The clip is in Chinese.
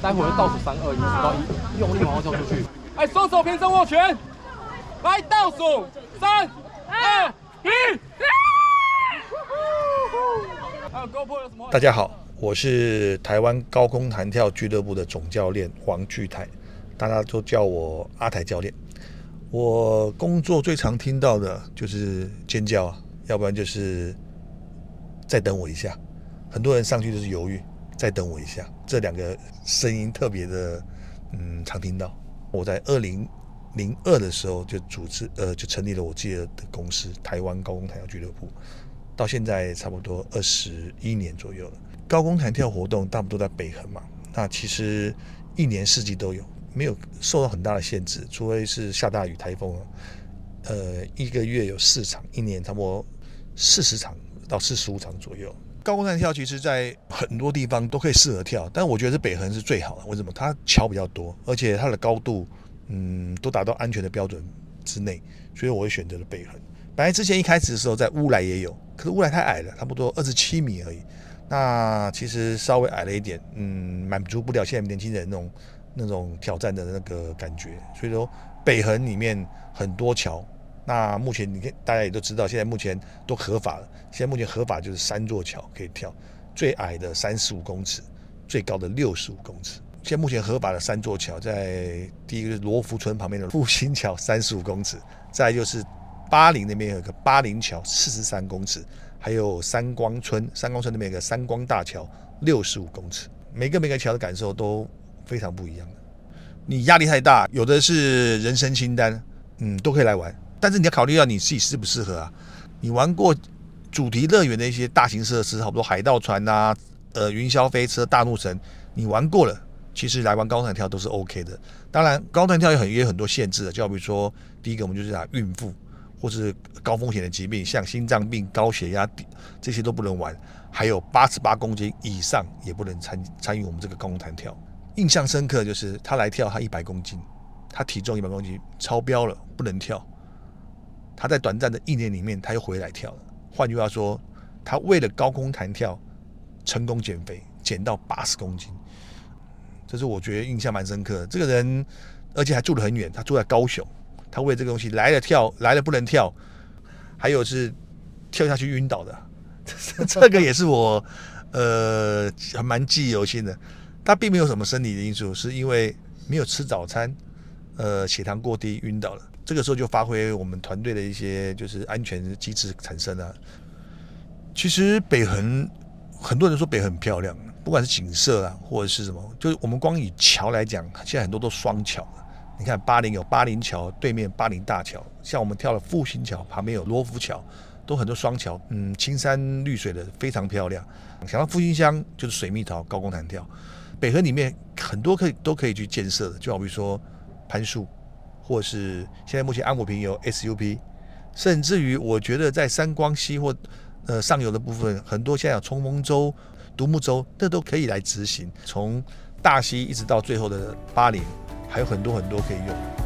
待会儿倒数三二一，数到一，用力往后跳出去。哎，双手平伸握拳，来倒数三二一。大家好，我是台湾高空弹跳俱乐部的总教练黄巨泰，大家都叫我阿台教练。我工作最常听到的就是尖叫啊，要不然就是再等我一下。很多人上去就是犹豫，再等我一下。这两个声音特别的，嗯，常听到。我在二零零二的时候就组织，呃，就成立了我自己的公司——台湾高空弹跳俱乐部，到现在差不多二十一年左右了。高空弹跳活动大部分都在北横嘛，那其实一年四季都有。没有受到很大的限制，除非是下大雨、台风呃，一个月有四场，一年差不多四十场到四十五场左右。高空弹跳其实，在很多地方都可以适合跳，但我觉得是北横是最好的。为什么？它桥比较多，而且它的高度，嗯，都达到安全的标准之内，所以我会选择了北横。本来之前一开始的时候在乌来也有，可是乌来太矮了，差不多二十七米而已。那其实稍微矮了一点，嗯，满足不了现在年轻人那种。那种挑战的那个感觉，所以说北横里面很多桥，那目前你看大家也都知道，现在目前都合法了。现在目前合法就是三座桥可以跳，最矮的三十五公尺，最高的六十五公尺。现在目前合法的三座桥，在第一个是罗浮村旁边的复兴桥 三十五公尺，再就是巴林那边有个巴林桥四十三公尺，还有三光村三光村那边有个三光大桥六十五公尺。每个每个桥的感受都。非常不一样的，你压力太大，有的是人生清单，嗯，都可以来玩，但是你要考虑到你自己适不适合啊。你玩过主题乐园的一些大型设施，好多海盗船呐，呃，云霄飞车、大怒神，你玩过了，其实来玩高弹跳都是 OK 的。当然，高弹跳也很也有很多限制的，就好比说，第一个我们就是讲孕妇或是高风险的疾病，像心脏病、高血压这些都不能玩，还有八十八公斤以上也不能参参与我们这个高空弹跳。印象深刻就是他来跳，他一百公斤，他体重一百公斤超标了，不能跳。他在短暂的一年里面，他又回来跳了。换句话说，他为了高空弹跳成功减肥，减到八十公斤。这是我觉得印象蛮深刻的。这个人而且还住得很远，他住在高雄，他为这个东西来了跳，来了不能跳，还有是跳下去晕倒的。这个也是我呃还蛮记忆犹新的。他并没有什么生理的因素，是因为没有吃早餐，呃，血糖过低晕倒了。这个时候就发挥我们团队的一些就是安全机制产生了。其实北横很多人说北横很漂亮，不管是景色啊，或者是什么，就是我们光以桥来讲，现在很多都双桥你看巴林有巴林桥，对面巴林大桥，像我们跳了复兴桥，旁边有罗浮桥，都很多双桥，嗯，青山绿水的，非常漂亮。想到复兴乡就是水蜜桃高空弹跳。北河里面很多可以都可以去建设的，就好比说攀树，或是现在目前安国平有 SUP，甚至于我觉得在三光溪或呃上游的部分，很多现在有冲锋舟、独木舟，这都可以来执行。从大溪一直到最后的巴林，还有很多很多可以用。